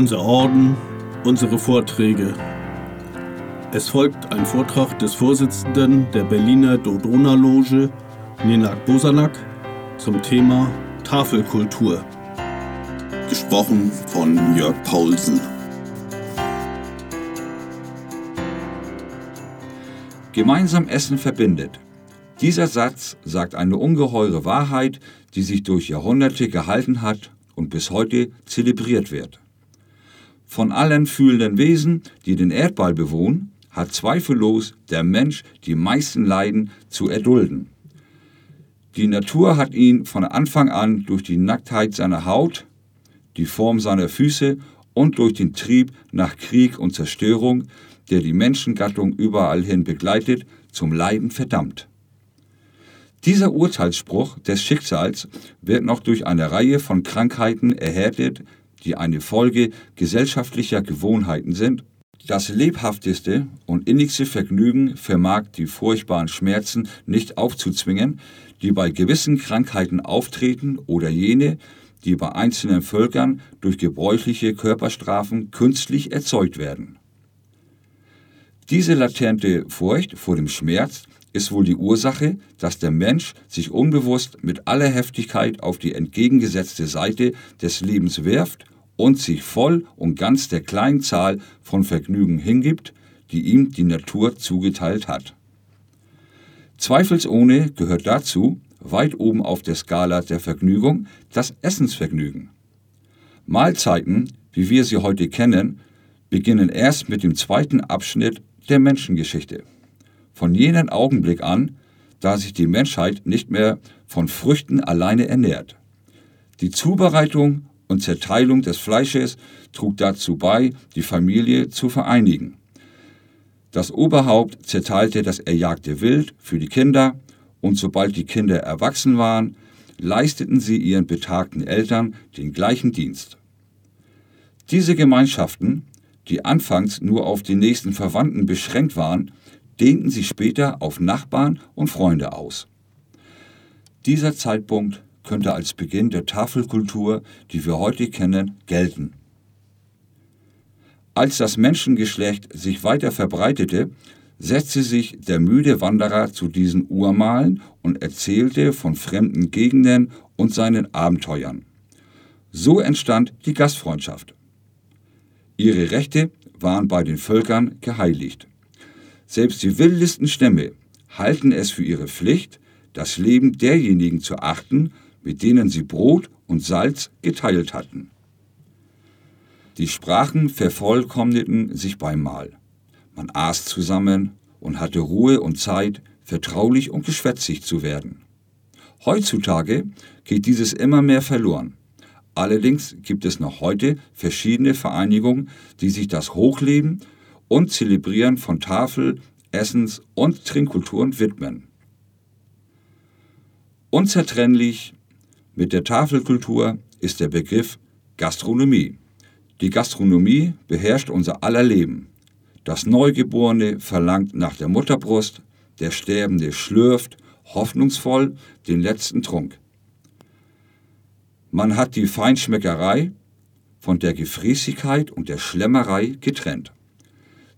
Unser Orden, unsere Vorträge. Es folgt ein Vortrag des Vorsitzenden der Berliner Dodona-Loge, Nenak Bosanak, zum Thema Tafelkultur. Gesprochen von Jörg Paulsen. Gemeinsam Essen verbindet. Dieser Satz sagt eine ungeheure Wahrheit, die sich durch Jahrhunderte gehalten hat und bis heute zelebriert wird. Von allen fühlenden Wesen, die den Erdball bewohnen, hat zweifellos der Mensch die meisten Leiden zu erdulden. Die Natur hat ihn von Anfang an durch die Nacktheit seiner Haut, die Form seiner Füße und durch den Trieb nach Krieg und Zerstörung, der die Menschengattung überall hin begleitet, zum Leiden verdammt. Dieser Urteilsspruch des Schicksals wird noch durch eine Reihe von Krankheiten erhärtet, die eine Folge gesellschaftlicher Gewohnheiten sind. Das lebhafteste und innigste Vergnügen vermag die furchtbaren Schmerzen nicht aufzuzwingen, die bei gewissen Krankheiten auftreten oder jene, die bei einzelnen Völkern durch gebräuchliche Körperstrafen künstlich erzeugt werden. Diese latente Furcht vor dem Schmerz ist wohl die Ursache, dass der Mensch sich unbewusst mit aller Heftigkeit auf die entgegengesetzte Seite des Lebens wirft und sich voll und ganz der kleinen Zahl von Vergnügen hingibt, die ihm die Natur zugeteilt hat. Zweifelsohne gehört dazu, weit oben auf der Skala der Vergnügung, das Essensvergnügen. Mahlzeiten, wie wir sie heute kennen, beginnen erst mit dem zweiten Abschnitt der Menschengeschichte. Von jenem Augenblick an, da sich die Menschheit nicht mehr von Früchten alleine ernährt. Die Zubereitung und Zerteilung des Fleisches trug dazu bei, die Familie zu vereinigen. Das Oberhaupt zerteilte das erjagte Wild für die Kinder, und sobald die Kinder erwachsen waren, leisteten sie ihren betagten Eltern den gleichen Dienst. Diese Gemeinschaften, die anfangs nur auf die nächsten Verwandten beschränkt waren, dehnten sich später auf Nachbarn und Freunde aus. Dieser Zeitpunkt könnte als Beginn der Tafelkultur, die wir heute kennen, gelten. Als das Menschengeschlecht sich weiter verbreitete, setzte sich der müde Wanderer zu diesen Urmalen und erzählte von fremden Gegenden und seinen Abenteuern. So entstand die Gastfreundschaft. Ihre Rechte waren bei den Völkern geheiligt. Selbst die wildesten Stämme halten es für ihre Pflicht, das Leben derjenigen zu achten, mit denen sie Brot und Salz geteilt hatten. Die Sprachen vervollkommneten sich beim Mahl. Man aß zusammen und hatte Ruhe und Zeit, vertraulich und geschwätzig zu werden. Heutzutage geht dieses immer mehr verloren. Allerdings gibt es noch heute verschiedene Vereinigungen, die sich das Hochleben und Zelebrieren von Tafel, Essens- und Trinkkulturen widmen. Unzertrennlich mit der Tafelkultur ist der Begriff Gastronomie. Die Gastronomie beherrscht unser aller Leben. Das Neugeborene verlangt nach der Mutterbrust, der Sterbende schlürft hoffnungsvoll den letzten Trunk. Man hat die Feinschmeckerei von der Gefräßigkeit und der Schlemmerei getrennt.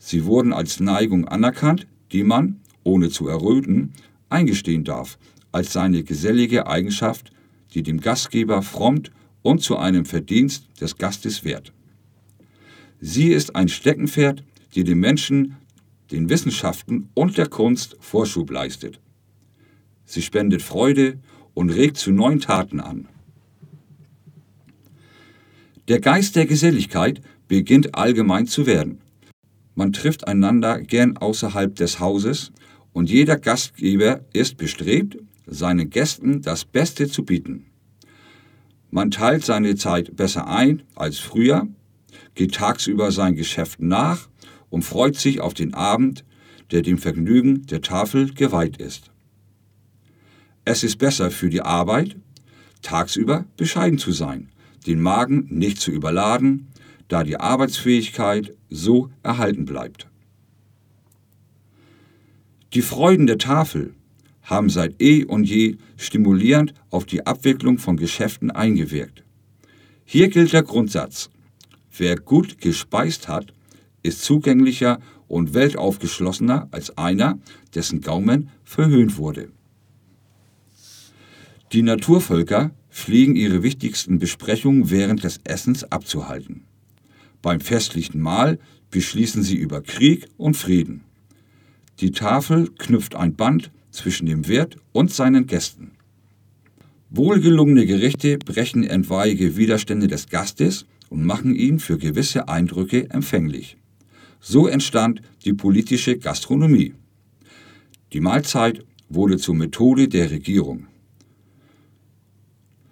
Sie wurden als Neigung anerkannt, die man, ohne zu erröten, eingestehen darf, als seine gesellige Eigenschaft die dem Gastgeber frommt und zu einem Verdienst des Gastes wehrt. Sie ist ein Steckenpferd, die dem Menschen, den Wissenschaften und der Kunst Vorschub leistet. Sie spendet Freude und regt zu neuen Taten an. Der Geist der Geselligkeit beginnt allgemein zu werden. Man trifft einander gern außerhalb des Hauses und jeder Gastgeber ist bestrebt, seinen Gästen das Beste zu bieten. Man teilt seine Zeit besser ein als früher, geht tagsüber sein Geschäft nach und freut sich auf den Abend, der dem Vergnügen der Tafel geweiht ist. Es ist besser für die Arbeit, tagsüber bescheiden zu sein, den Magen nicht zu überladen, da die Arbeitsfähigkeit so erhalten bleibt. Die Freuden der Tafel haben seit eh und je stimulierend auf die Abwicklung von Geschäften eingewirkt. Hier gilt der Grundsatz, wer gut gespeist hat, ist zugänglicher und weltaufgeschlossener als einer, dessen Gaumen verhöhnt wurde. Die Naturvölker pflegen ihre wichtigsten Besprechungen während des Essens abzuhalten. Beim festlichen Mahl beschließen sie über Krieg und Frieden. Die Tafel knüpft ein Band zwischen dem Wirt und seinen Gästen. Wohlgelungene Gerichte brechen etwaige Widerstände des Gastes und machen ihn für gewisse Eindrücke empfänglich. So entstand die politische Gastronomie. Die Mahlzeit wurde zur Methode der Regierung.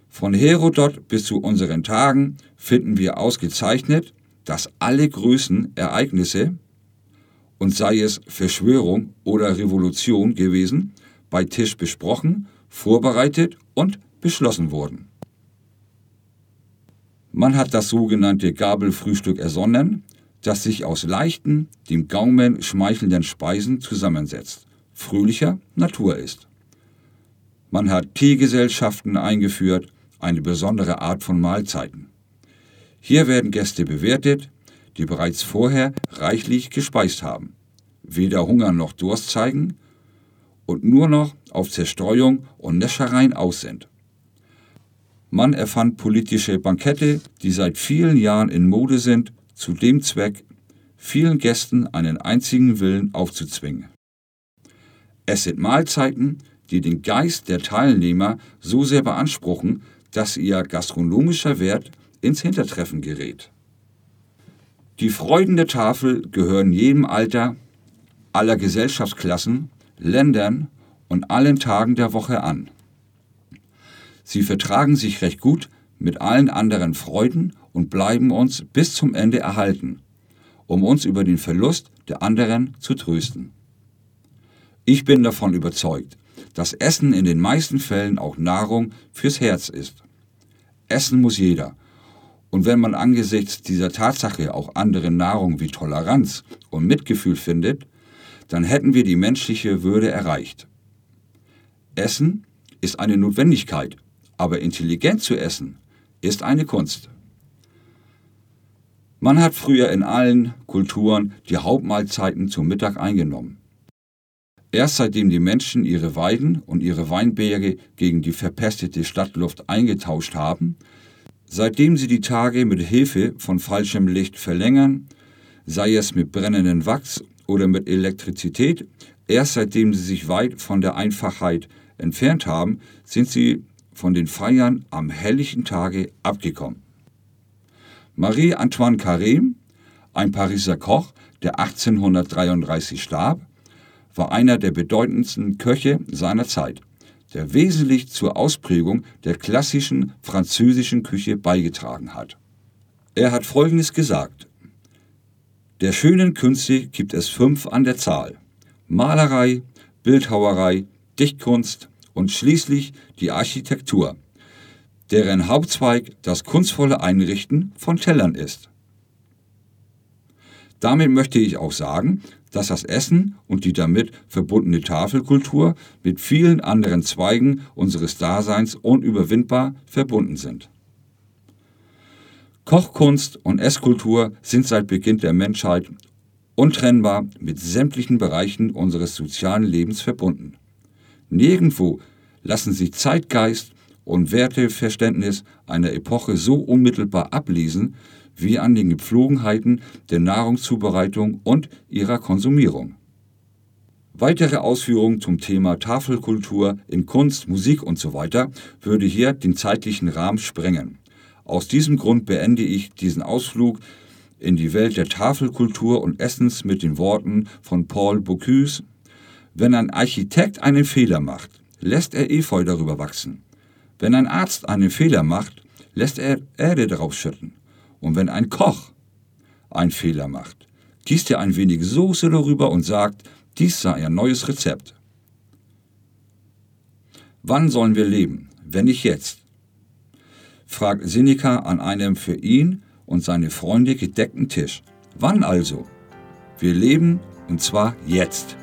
Von Herodot bis zu unseren Tagen finden wir ausgezeichnet, dass alle Größen Ereignisse, und sei es Verschwörung oder Revolution gewesen, bei Tisch besprochen, vorbereitet und beschlossen wurden. Man hat das sogenannte Gabelfrühstück ersonnen, das sich aus leichten, dem Gaumen schmeichelnden Speisen zusammensetzt, fröhlicher Natur ist. Man hat Teegesellschaften eingeführt, eine besondere Art von Mahlzeiten. Hier werden Gäste bewertet, die bereits vorher reichlich gespeist haben, weder Hunger noch Durst zeigen und nur noch auf Zerstreuung und Näschereien aus sind. Man erfand politische Bankette, die seit vielen Jahren in Mode sind, zu dem Zweck, vielen Gästen einen einzigen Willen aufzuzwingen. Es sind Mahlzeiten, die den Geist der Teilnehmer so sehr beanspruchen, dass ihr gastronomischer Wert ins Hintertreffen gerät. Die Freuden der Tafel gehören jedem Alter, aller Gesellschaftsklassen, Ländern und allen Tagen der Woche an. Sie vertragen sich recht gut mit allen anderen Freuden und bleiben uns bis zum Ende erhalten, um uns über den Verlust der anderen zu trösten. Ich bin davon überzeugt, dass Essen in den meisten Fällen auch Nahrung fürs Herz ist. Essen muss jeder. Und wenn man angesichts dieser Tatsache auch andere Nahrung wie Toleranz und Mitgefühl findet, dann hätten wir die menschliche Würde erreicht. Essen ist eine Notwendigkeit aber intelligent zu essen ist eine Kunst. Man hat früher in allen Kulturen die Hauptmahlzeiten zum Mittag eingenommen. Erst seitdem die Menschen ihre Weiden und ihre Weinberge gegen die verpestete Stadtluft eingetauscht haben, seitdem sie die Tage mit Hilfe von falschem Licht verlängern, sei es mit brennendem Wachs oder mit Elektrizität, erst seitdem sie sich weit von der Einfachheit entfernt haben, sind sie von den Feiern am helllichen Tage abgekommen. Marie-Antoine Carême, ein Pariser Koch, der 1833 starb, war einer der bedeutendsten Köche seiner Zeit, der wesentlich zur Ausprägung der klassischen französischen Küche beigetragen hat. Er hat Folgendes gesagt. Der schönen Künste gibt es fünf an der Zahl. Malerei, Bildhauerei, Dichtkunst, und schließlich die Architektur, deren Hauptzweig das kunstvolle Einrichten von Tellern ist. Damit möchte ich auch sagen, dass das Essen und die damit verbundene Tafelkultur mit vielen anderen Zweigen unseres Daseins unüberwindbar verbunden sind. Kochkunst und Esskultur sind seit Beginn der Menschheit untrennbar mit sämtlichen Bereichen unseres sozialen Lebens verbunden. Nirgendwo lassen sich Zeitgeist und Werteverständnis einer Epoche so unmittelbar ablesen wie an den Gepflogenheiten der Nahrungszubereitung und ihrer Konsumierung. Weitere Ausführungen zum Thema Tafelkultur in Kunst, Musik usw. So würde hier den zeitlichen Rahmen sprengen. Aus diesem Grund beende ich diesen Ausflug in die Welt der Tafelkultur und Essens mit den Worten von Paul Bocuse wenn ein Architekt einen Fehler macht, lässt er Efeu darüber wachsen. Wenn ein Arzt einen Fehler macht, lässt er Erde darauf schütten. Und wenn ein Koch einen Fehler macht, gießt er ein wenig Soße darüber und sagt, dies sei ein neues Rezept. Wann sollen wir leben, wenn nicht jetzt? fragt Seneca an einem für ihn und seine Freunde gedeckten Tisch. Wann also? Wir leben und zwar jetzt.